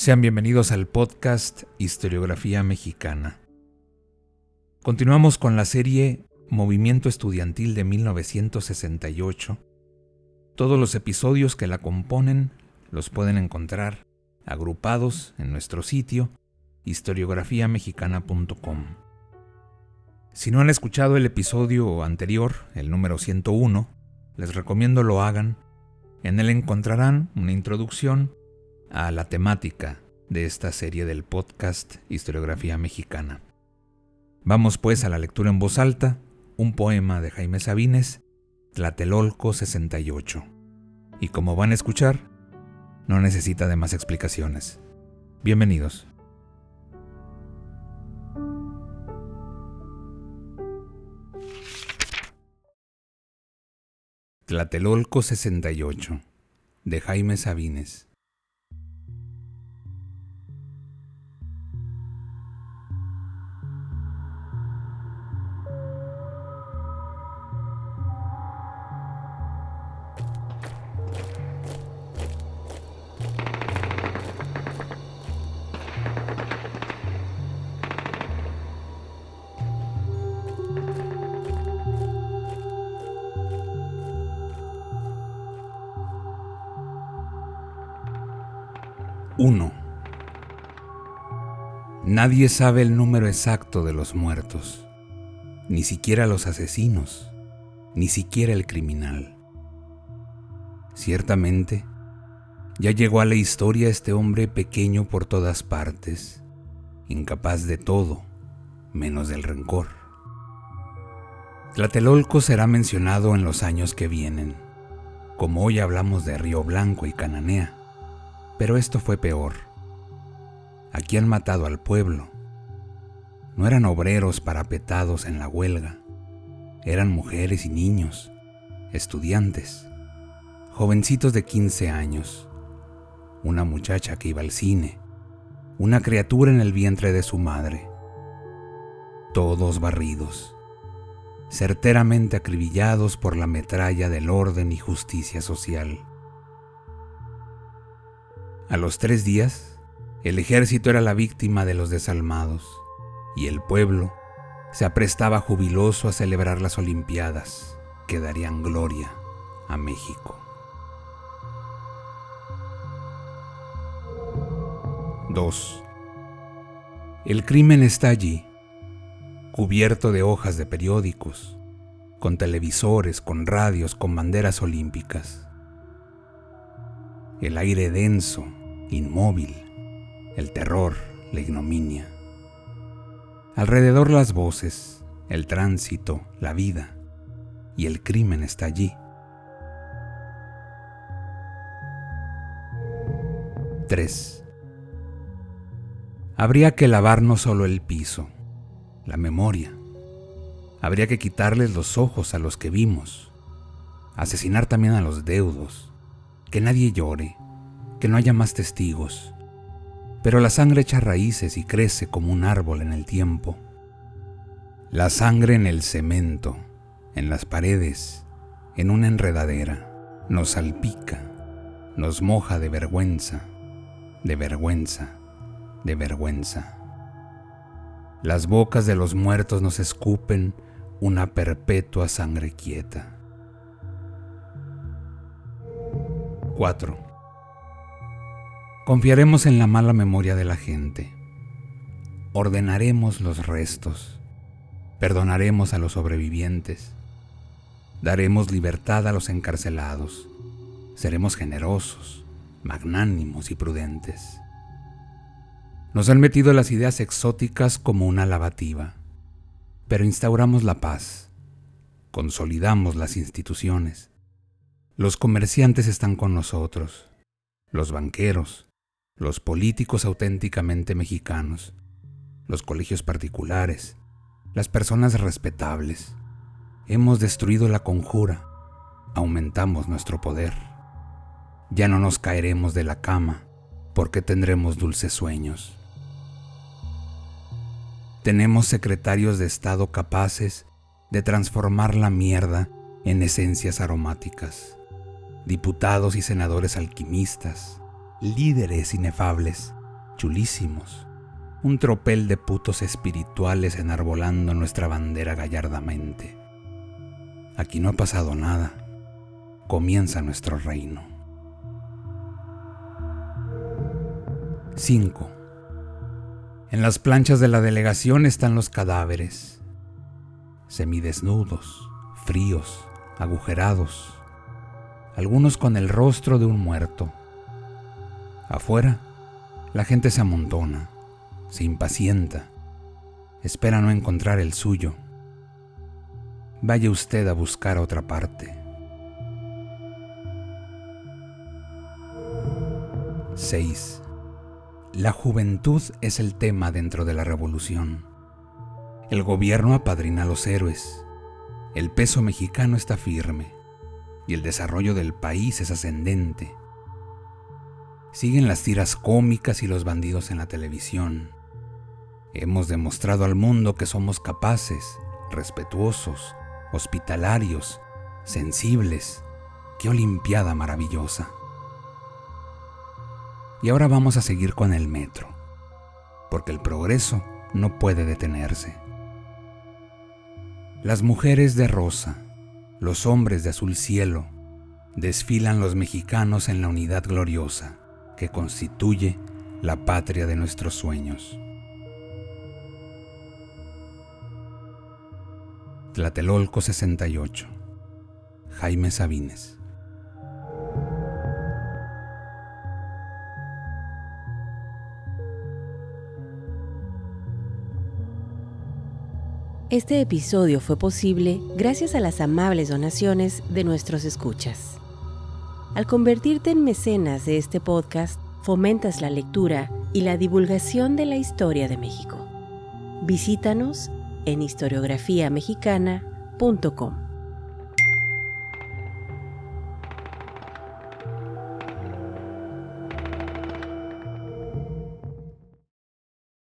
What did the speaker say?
Sean bienvenidos al podcast Historiografía Mexicana. Continuamos con la serie Movimiento Estudiantil de 1968. Todos los episodios que la componen los pueden encontrar agrupados en nuestro sitio historiografiamexicana.com. Si no han escuchado el episodio anterior, el número 101, les recomiendo lo hagan. En él encontrarán una introducción a la temática de esta serie del podcast Historiografía Mexicana. Vamos pues a la lectura en voz alta, un poema de Jaime Sabines, Tlatelolco 68. Y como van a escuchar, no necesita de más explicaciones. Bienvenidos. Tlatelolco 68 de Jaime Sabines 1. Nadie sabe el número exacto de los muertos, ni siquiera los asesinos, ni siquiera el criminal. Ciertamente, ya llegó a la historia este hombre pequeño por todas partes, incapaz de todo, menos del rencor. Tlatelolco será mencionado en los años que vienen, como hoy hablamos de Río Blanco y Cananea pero esto fue peor. Aquí han matado al pueblo. No eran obreros parapetados en la huelga, eran mujeres y niños, estudiantes, jovencitos de 15 años, una muchacha que iba al cine, una criatura en el vientre de su madre. Todos barridos, certeramente acribillados por la metralla del orden y justicia social. A los tres días, el ejército era la víctima de los desalmados y el pueblo se aprestaba jubiloso a celebrar las Olimpiadas que darían gloria a México. 2. El crimen está allí, cubierto de hojas de periódicos, con televisores, con radios, con banderas olímpicas. El aire denso, inmóvil, el terror, la ignominia. Alrededor las voces, el tránsito, la vida, y el crimen está allí. 3. Habría que lavar no solo el piso, la memoria. Habría que quitarles los ojos a los que vimos, asesinar también a los deudos, que nadie llore, que no haya más testigos. Pero la sangre echa raíces y crece como un árbol en el tiempo. La sangre en el cemento, en las paredes, en una enredadera, nos salpica, nos moja de vergüenza, de vergüenza, de vergüenza. Las bocas de los muertos nos escupen una perpetua sangre quieta. 4. Confiaremos en la mala memoria de la gente. Ordenaremos los restos. Perdonaremos a los sobrevivientes. Daremos libertad a los encarcelados. Seremos generosos, magnánimos y prudentes. Nos han metido las ideas exóticas como una lavativa, pero instauramos la paz, consolidamos las instituciones. Los comerciantes están con nosotros, los banqueros, los políticos auténticamente mexicanos, los colegios particulares, las personas respetables. Hemos destruido la conjura, aumentamos nuestro poder. Ya no nos caeremos de la cama porque tendremos dulces sueños. Tenemos secretarios de Estado capaces de transformar la mierda en esencias aromáticas, diputados y senadores alquimistas, líderes inefables, chulísimos, un tropel de putos espirituales enarbolando nuestra bandera gallardamente. Aquí no ha pasado nada, comienza nuestro reino. 5. En las planchas de la delegación están los cadáveres, semidesnudos, fríos, agujerados, algunos con el rostro de un muerto. Afuera, la gente se amontona, se impacienta, espera no encontrar el suyo. Vaya usted a buscar a otra parte. 6. La juventud es el tema dentro de la revolución. El gobierno apadrina a los héroes. El peso mexicano está firme y el desarrollo del país es ascendente. Siguen las tiras cómicas y los bandidos en la televisión. Hemos demostrado al mundo que somos capaces, respetuosos, hospitalarios, sensibles. ¡Qué olimpiada maravillosa! Y ahora vamos a seguir con el metro, porque el progreso no puede detenerse. Las mujeres de rosa, los hombres de azul cielo, desfilan los mexicanos en la unidad gloriosa que constituye la patria de nuestros sueños. Tlatelolco 68 Jaime Sabines Este episodio fue posible gracias a las amables donaciones de nuestros escuchas. Al convertirte en mecenas de este podcast, fomentas la lectura y la divulgación de la historia de México. Visítanos en historiografiamexicana.com.